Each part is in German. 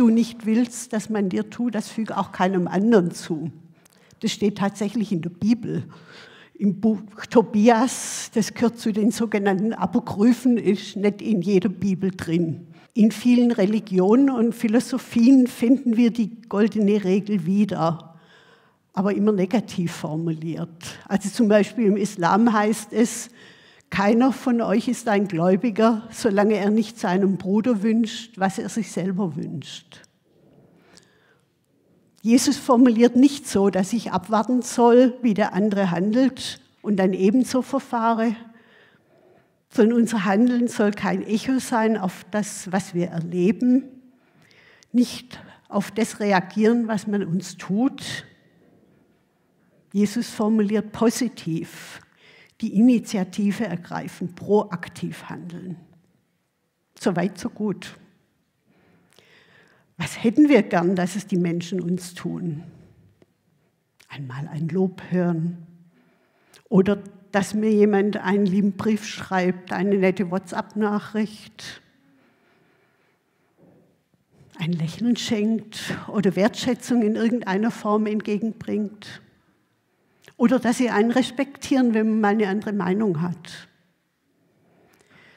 du nicht willst, dass man dir tut, das füge auch keinem anderen zu. Das steht tatsächlich in der Bibel. Im Buch Tobias, das gehört zu den sogenannten Apokryphen, ist nicht in jeder Bibel drin. In vielen Religionen und Philosophien finden wir die goldene Regel wieder, aber immer negativ formuliert. Also zum Beispiel im Islam heißt es, keiner von euch ist ein Gläubiger, solange er nicht seinem Bruder wünscht, was er sich selber wünscht. Jesus formuliert nicht so, dass ich abwarten soll, wie der andere handelt und dann ebenso verfahre, sondern unser Handeln soll kein Echo sein auf das, was wir erleben, nicht auf das reagieren, was man uns tut. Jesus formuliert positiv, die Initiative ergreifen, proaktiv handeln. So weit, so gut. Was hätten wir gern, dass es die Menschen uns tun? Einmal ein Lob hören oder dass mir jemand einen lieben Brief schreibt, eine nette WhatsApp-Nachricht, ein Lächeln schenkt oder Wertschätzung in irgendeiner Form entgegenbringt. Oder dass sie einen respektieren, wenn man mal eine andere Meinung hat.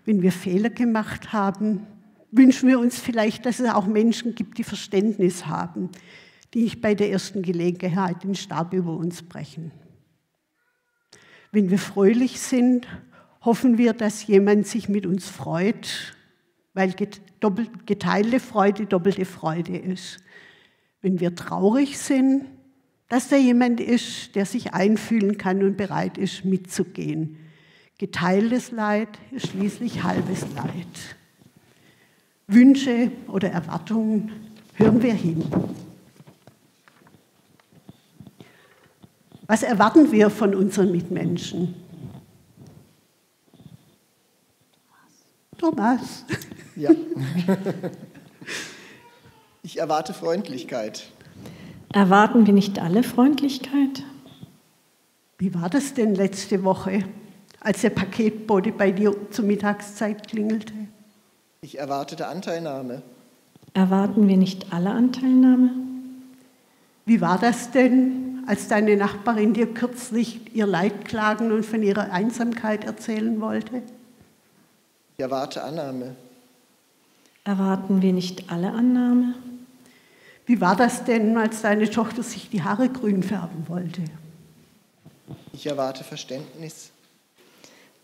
Wenn wir Fehler gemacht haben, wünschen wir uns vielleicht, dass es auch Menschen gibt, die Verständnis haben, die nicht bei der ersten Gelegenheit den Stab über uns brechen. Wenn wir fröhlich sind, hoffen wir, dass jemand sich mit uns freut, weil geteilte Freude doppelte Freude ist. Wenn wir traurig sind, dass da jemand ist, der sich einfühlen kann und bereit ist, mitzugehen. Geteiltes Leid ist schließlich halbes Leid. Wünsche oder Erwartungen hören wir hin. Was erwarten wir von unseren Mitmenschen? Thomas. Ja. Ich erwarte Freundlichkeit. Erwarten wir nicht alle Freundlichkeit? Wie war das denn letzte Woche, als der Paketbote bei dir zur Mittagszeit klingelte? Ich erwartete Anteilnahme. Erwarten wir nicht alle Anteilnahme? Wie war das denn, als deine Nachbarin dir kürzlich ihr Leid klagen und von ihrer Einsamkeit erzählen wollte? Ich erwarte Annahme. Erwarten wir nicht alle Annahme? Wie war das denn, als deine Tochter sich die Haare grün färben wollte? Ich erwarte Verständnis.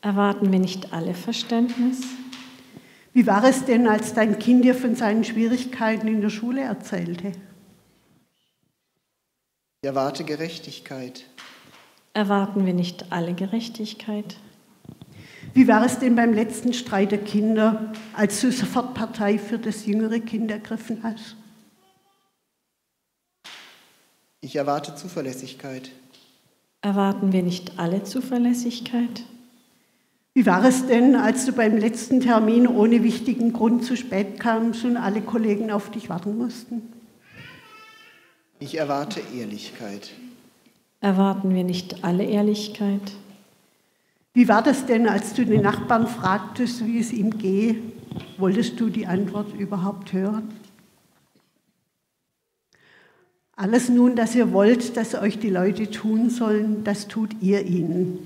Erwarten wir nicht alle Verständnis? Wie war es denn, als dein Kind dir von seinen Schwierigkeiten in der Schule erzählte? Ich erwarte Gerechtigkeit. Erwarten wir nicht alle Gerechtigkeit? Wie war es denn beim letzten Streit der Kinder, als du sofort Partei für das jüngere Kind ergriffen hast? Ich erwarte Zuverlässigkeit. Erwarten wir nicht alle Zuverlässigkeit? Wie war es denn, als du beim letzten Termin ohne wichtigen Grund zu spät kamst und alle Kollegen auf dich warten mussten? Ich erwarte Ehrlichkeit. Erwarten wir nicht alle Ehrlichkeit? Wie war das denn, als du den Nachbarn fragtest, wie es ihm gehe? Wolltest du die Antwort überhaupt hören? Alles nun, das ihr wollt, dass euch die Leute tun sollen, das tut ihr ihnen.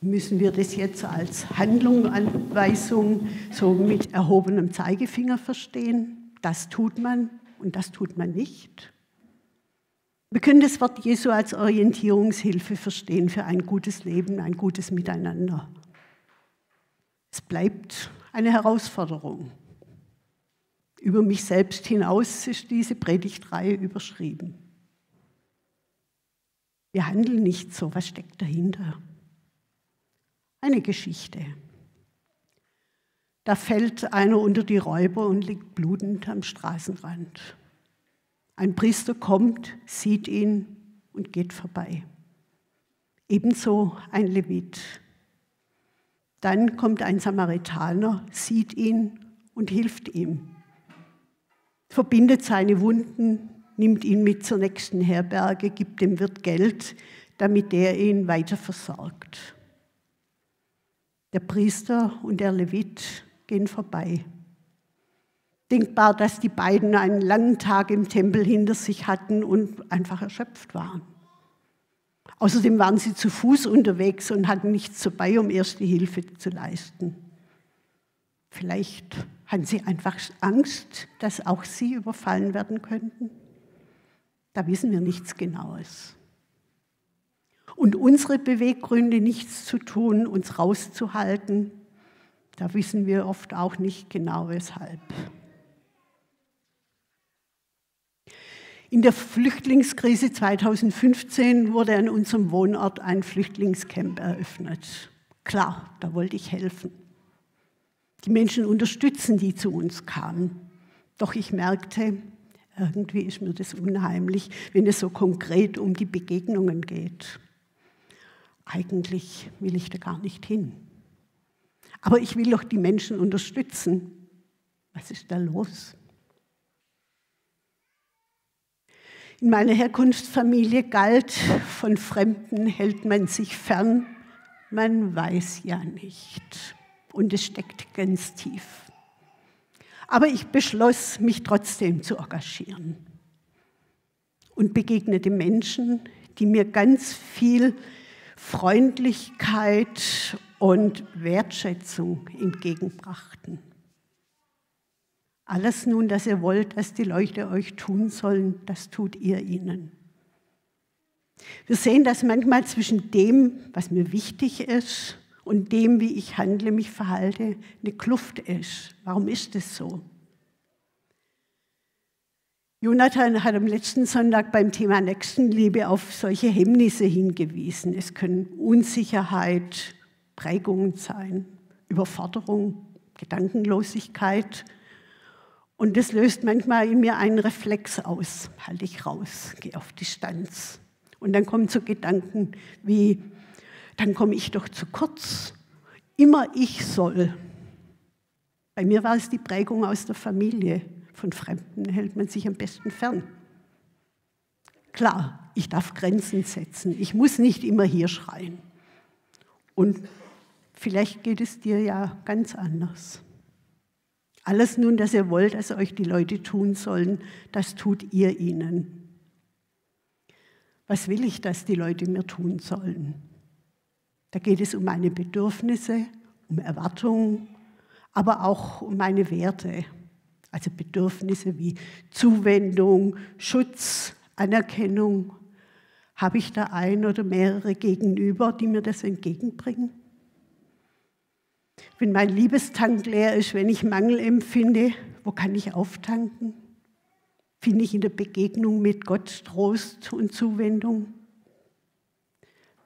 Müssen wir das jetzt als Handlung, Anweisung so mit erhobenem Zeigefinger verstehen? Das tut man und das tut man nicht. Wir können das Wort Jesu als Orientierungshilfe verstehen für ein gutes Leben, ein gutes Miteinander. Es bleibt eine Herausforderung. Über mich selbst hinaus ist diese Predigtreihe überschrieben. Wir handeln nicht so, was steckt dahinter? Eine Geschichte. Da fällt einer unter die Räuber und liegt blutend am Straßenrand. Ein Priester kommt, sieht ihn und geht vorbei. Ebenso ein Levit. Dann kommt ein Samaritaner, sieht ihn und hilft ihm. Verbindet seine Wunden, nimmt ihn mit zur nächsten Herberge, gibt dem Wirt Geld, damit der ihn weiter versorgt. Der Priester und der Levit gehen vorbei. Denkbar, dass die beiden einen langen Tag im Tempel hinter sich hatten und einfach erschöpft waren. Außerdem waren sie zu Fuß unterwegs und hatten nichts dabei, um erste Hilfe zu leisten. Vielleicht hatten sie einfach Angst, dass auch sie überfallen werden könnten. Da wissen wir nichts Genaues. Und unsere Beweggründe, nichts zu tun, uns rauszuhalten, da wissen wir oft auch nicht genau weshalb. In der Flüchtlingskrise 2015 wurde an unserem Wohnort ein Flüchtlingscamp eröffnet. Klar, da wollte ich helfen. Die Menschen unterstützen, die zu uns kamen. Doch ich merkte, irgendwie ist mir das unheimlich, wenn es so konkret um die Begegnungen geht. Eigentlich will ich da gar nicht hin. Aber ich will doch die Menschen unterstützen. Was ist da los? In meiner Herkunftsfamilie galt, von Fremden hält man sich fern, man weiß ja nicht. Und es steckt ganz tief. Aber ich beschloss, mich trotzdem zu engagieren und begegnete Menschen, die mir ganz viel Freundlichkeit und Wertschätzung entgegenbrachten. Alles nun, das ihr wollt, dass die Leute euch tun sollen, das tut ihr ihnen. Wir sehen, dass manchmal zwischen dem, was mir wichtig ist, und dem, wie ich handle, mich verhalte, eine Kluft ist. Warum ist es so? Jonathan hat am letzten Sonntag beim Thema Nächstenliebe auf solche Hemmnisse hingewiesen. Es können Unsicherheit, Prägungen sein, Überforderung, Gedankenlosigkeit, und das löst manchmal in mir einen Reflex aus. Halte ich raus, gehe auf Distanz. Und dann kommen so Gedanken wie, dann komme ich doch zu kurz. Immer ich soll. Bei mir war es die Prägung aus der Familie. Von Fremden hält man sich am besten fern. Klar, ich darf Grenzen setzen. Ich muss nicht immer hier schreien. Und vielleicht geht es dir ja ganz anders. Alles nun, das ihr wollt, dass euch die Leute tun sollen, das tut ihr ihnen. Was will ich, dass die Leute mir tun sollen? Da geht es um meine Bedürfnisse, um Erwartungen, aber auch um meine Werte. Also Bedürfnisse wie Zuwendung, Schutz, Anerkennung. Habe ich da ein oder mehrere gegenüber, die mir das entgegenbringen? Wenn mein Liebestank leer ist, wenn ich Mangel empfinde, wo kann ich auftanken? Finde ich in der Begegnung mit Gott Trost und Zuwendung?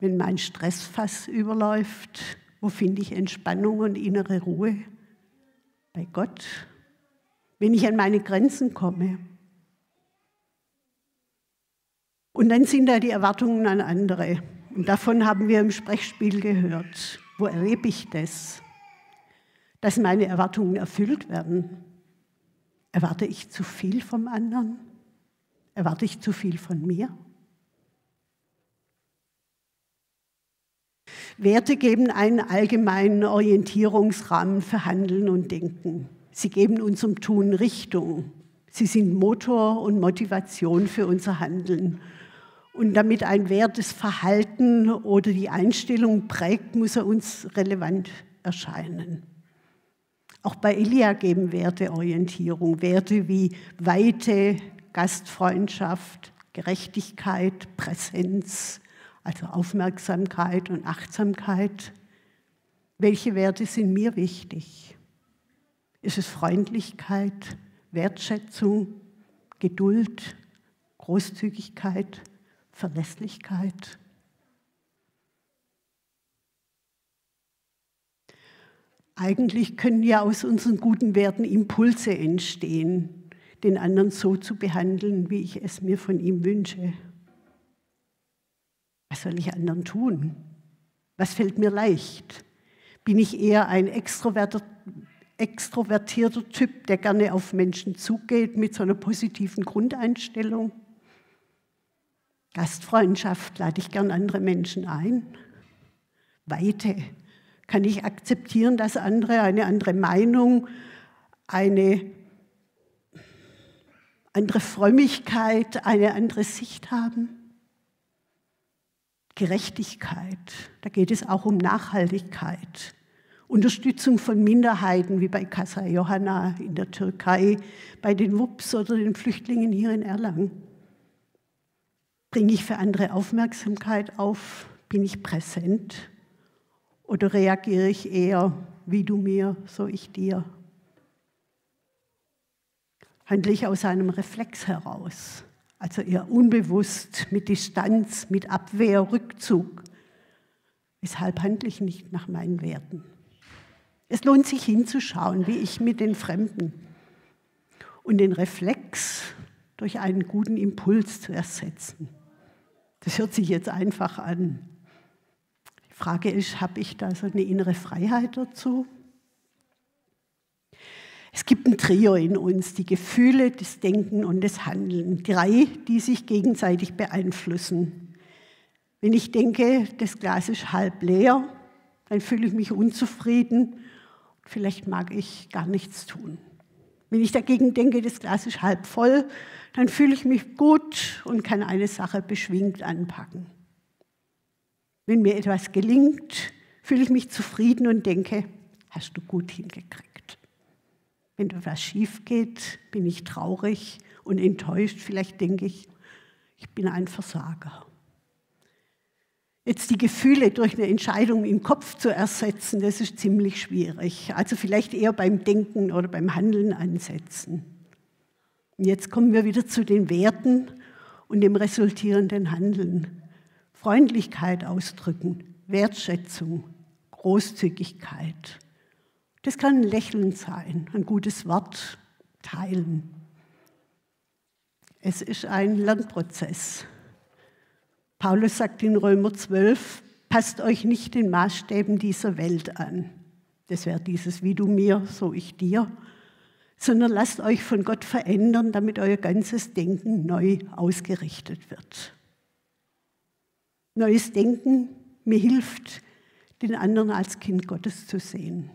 Wenn mein Stressfass überläuft, wo finde ich Entspannung und innere Ruhe? Bei Gott. Wenn ich an meine Grenzen komme. Und dann sind da die Erwartungen an andere. Und davon haben wir im Sprechspiel gehört. Wo erlebe ich das? dass meine Erwartungen erfüllt werden? Erwarte ich zu viel vom anderen? Erwarte ich zu viel von mir? Werte geben einen allgemeinen Orientierungsrahmen für Handeln und Denken. Sie geben unserem Tun Richtung. Sie sind Motor und Motivation für unser Handeln. Und damit ein Wert das Verhalten oder die Einstellung prägt, muss er uns relevant erscheinen. Auch bei Elia geben Werte Orientierung, Werte wie Weite, Gastfreundschaft, Gerechtigkeit, Präsenz, also Aufmerksamkeit und Achtsamkeit. Welche Werte sind mir wichtig? Ist es Freundlichkeit, Wertschätzung, Geduld, Großzügigkeit, Verlässlichkeit? Eigentlich können ja aus unseren guten Werten Impulse entstehen, den anderen so zu behandeln, wie ich es mir von ihm wünsche. Soll ich anderen tun? Was fällt mir leicht? Bin ich eher ein extrovertierter, extrovertierter Typ, der gerne auf Menschen zugeht mit so einer positiven Grundeinstellung? Gastfreundschaft lade ich gern andere Menschen ein. Weite kann ich akzeptieren, dass andere eine andere Meinung, eine andere Frömmigkeit, eine andere Sicht haben. Gerechtigkeit, da geht es auch um Nachhaltigkeit. Unterstützung von Minderheiten wie bei Casa Johanna in der Türkei, bei den WUPs oder den Flüchtlingen hier in Erlangen. Bringe ich für andere Aufmerksamkeit auf? Bin ich präsent? Oder reagiere ich eher, wie du mir, so ich dir? Handle ich aus einem Reflex heraus? Also eher unbewusst, mit Distanz, mit Abwehr, Rückzug. Weshalb handle ich nicht nach meinen Werten? Es lohnt sich hinzuschauen, wie ich mit den Fremden und den Reflex durch einen guten Impuls zu ersetzen. Das hört sich jetzt einfach an. Die Frage ist, habe ich da so eine innere Freiheit dazu? Es gibt ein Trio in uns, die Gefühle, das Denken und das Handeln. Drei, die sich gegenseitig beeinflussen. Wenn ich denke, das Glas ist halb leer, dann fühle ich mich unzufrieden. Vielleicht mag ich gar nichts tun. Wenn ich dagegen denke, das Glas ist halb voll, dann fühle ich mich gut und kann eine Sache beschwingt anpacken. Wenn mir etwas gelingt, fühle ich mich zufrieden und denke, hast du gut hingekriegt. Wenn etwas schief geht, bin ich traurig und enttäuscht. Vielleicht denke ich, ich bin ein Versager. Jetzt die Gefühle durch eine Entscheidung im Kopf zu ersetzen, das ist ziemlich schwierig. Also vielleicht eher beim Denken oder beim Handeln ansetzen. Und jetzt kommen wir wieder zu den Werten und dem resultierenden Handeln. Freundlichkeit ausdrücken, Wertschätzung, Großzügigkeit. Das kann ein Lächeln sein, ein gutes Wort teilen. Es ist ein Lernprozess. Paulus sagt in Römer 12, passt euch nicht den Maßstäben dieser Welt an. Das wäre dieses, wie du mir, so ich dir. Sondern lasst euch von Gott verändern, damit euer ganzes Denken neu ausgerichtet wird. Neues Denken mir hilft, den anderen als Kind Gottes zu sehen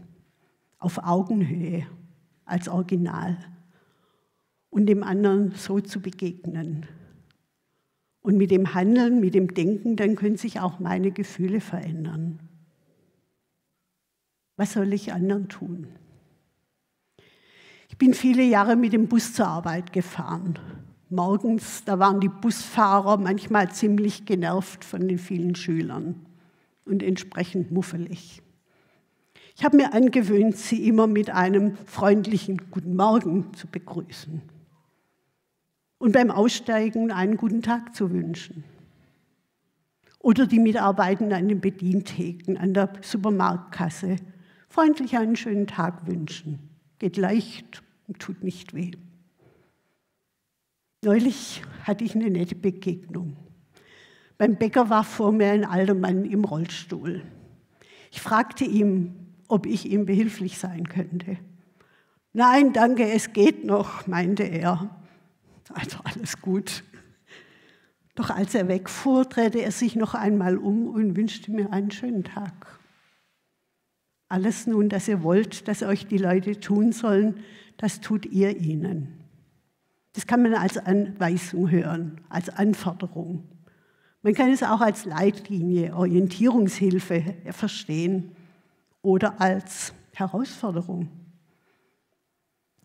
auf Augenhöhe als Original und dem anderen so zu begegnen. Und mit dem Handeln, mit dem Denken, dann können sich auch meine Gefühle verändern. Was soll ich anderen tun? Ich bin viele Jahre mit dem Bus zur Arbeit gefahren. Morgens, da waren die Busfahrer manchmal ziemlich genervt von den vielen Schülern und entsprechend muffelig. Ich habe mir angewöhnt, sie immer mit einem freundlichen Guten Morgen zu begrüßen und beim Aussteigen einen guten Tag zu wünschen. Oder die Mitarbeitenden an den Bedientheken, an der Supermarktkasse freundlich einen schönen Tag wünschen. Geht leicht und tut nicht weh. Neulich hatte ich eine nette Begegnung. Beim Bäcker war vor mir ein alter Mann im Rollstuhl. Ich fragte ihn, ob ich ihm behilflich sein könnte. Nein, danke, es geht noch, meinte er. Also alles gut. Doch als er wegfuhr, drehte er sich noch einmal um und wünschte mir einen schönen Tag. Alles nun, das ihr wollt, dass euch die Leute tun sollen, das tut ihr ihnen. Das kann man als Anweisung hören, als Anforderung. Man kann es auch als Leitlinie, Orientierungshilfe verstehen oder als Herausforderung.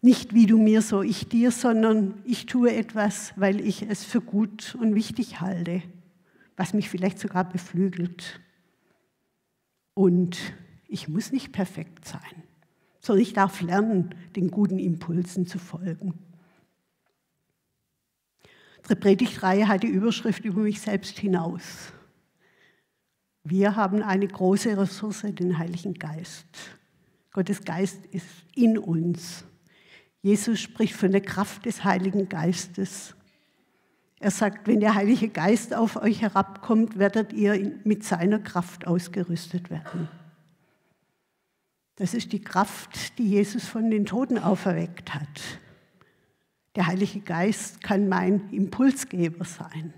Nicht wie du mir, so ich dir, sondern ich tue etwas, weil ich es für gut und wichtig halte, was mich vielleicht sogar beflügelt. Und ich muss nicht perfekt sein, sondern ich darf lernen, den guten Impulsen zu folgen. Die Predigtreihe hat die Überschrift über mich selbst hinaus. Wir haben eine große Ressource, den Heiligen Geist. Gottes Geist ist in uns. Jesus spricht von der Kraft des Heiligen Geistes. Er sagt, wenn der Heilige Geist auf euch herabkommt, werdet ihr mit seiner Kraft ausgerüstet werden. Das ist die Kraft, die Jesus von den Toten auferweckt hat. Der Heilige Geist kann mein Impulsgeber sein.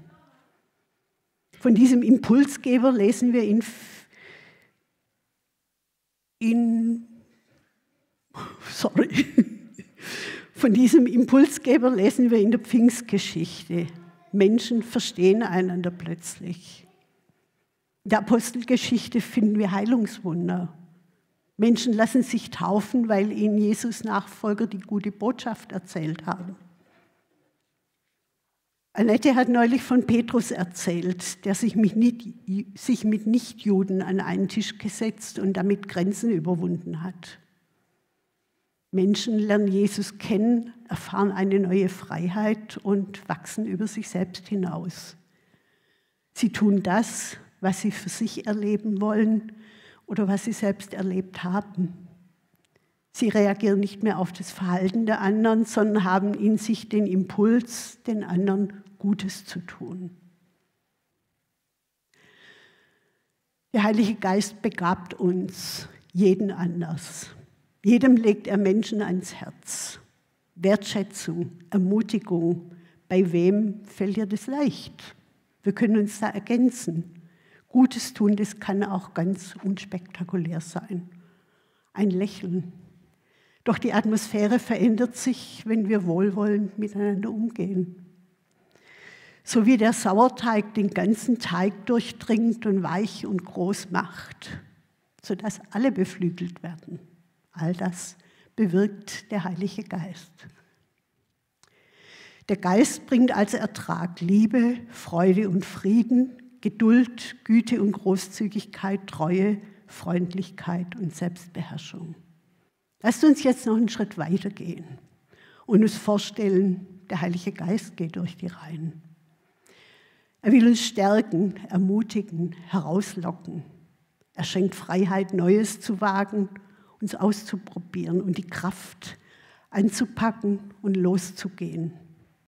Von diesem Impulsgeber lesen wir in, in sorry, Von diesem Impulsgeber lesen wir in der Pfingstgeschichte. Menschen verstehen einander plötzlich. In der Apostelgeschichte finden wir Heilungswunder. Menschen lassen sich taufen, weil ihnen Jesus Nachfolger die gute Botschaft erzählt haben. Annette hat neulich von Petrus erzählt, der sich mit, Nichtjuden an einen Tisch gesetzt und damit Grenzen überwunden hat. Menschen lernen Jesus kennen, erfahren eine neue Freiheit und wachsen über sich selbst hinaus. Sie tun das, was sie für sich erleben wollen oder was sie selbst erlebt haben. Sie reagieren nicht mehr auf das Verhalten der anderen, sondern haben in sich den Impuls, den anderen Gutes zu tun. Der Heilige Geist begabt uns, jeden anders. Jedem legt er Menschen ans Herz. Wertschätzung, Ermutigung, bei wem fällt dir das leicht? Wir können uns da ergänzen. Gutes tun, das kann auch ganz unspektakulär sein. Ein Lächeln. Doch die Atmosphäre verändert sich, wenn wir wohlwollend miteinander umgehen. So wie der Sauerteig den ganzen Teig durchdringt und weich und groß macht, sodass alle beflügelt werden. All das bewirkt der Heilige Geist. Der Geist bringt als Ertrag Liebe, Freude und Frieden, Geduld, Güte und Großzügigkeit, Treue, Freundlichkeit und Selbstbeherrschung. Lasst uns jetzt noch einen Schritt weiter gehen und uns vorstellen, der Heilige Geist geht durch die Reihen. Er will uns stärken, ermutigen, herauslocken. Er schenkt Freiheit, Neues zu wagen uns auszuprobieren und die Kraft anzupacken und loszugehen.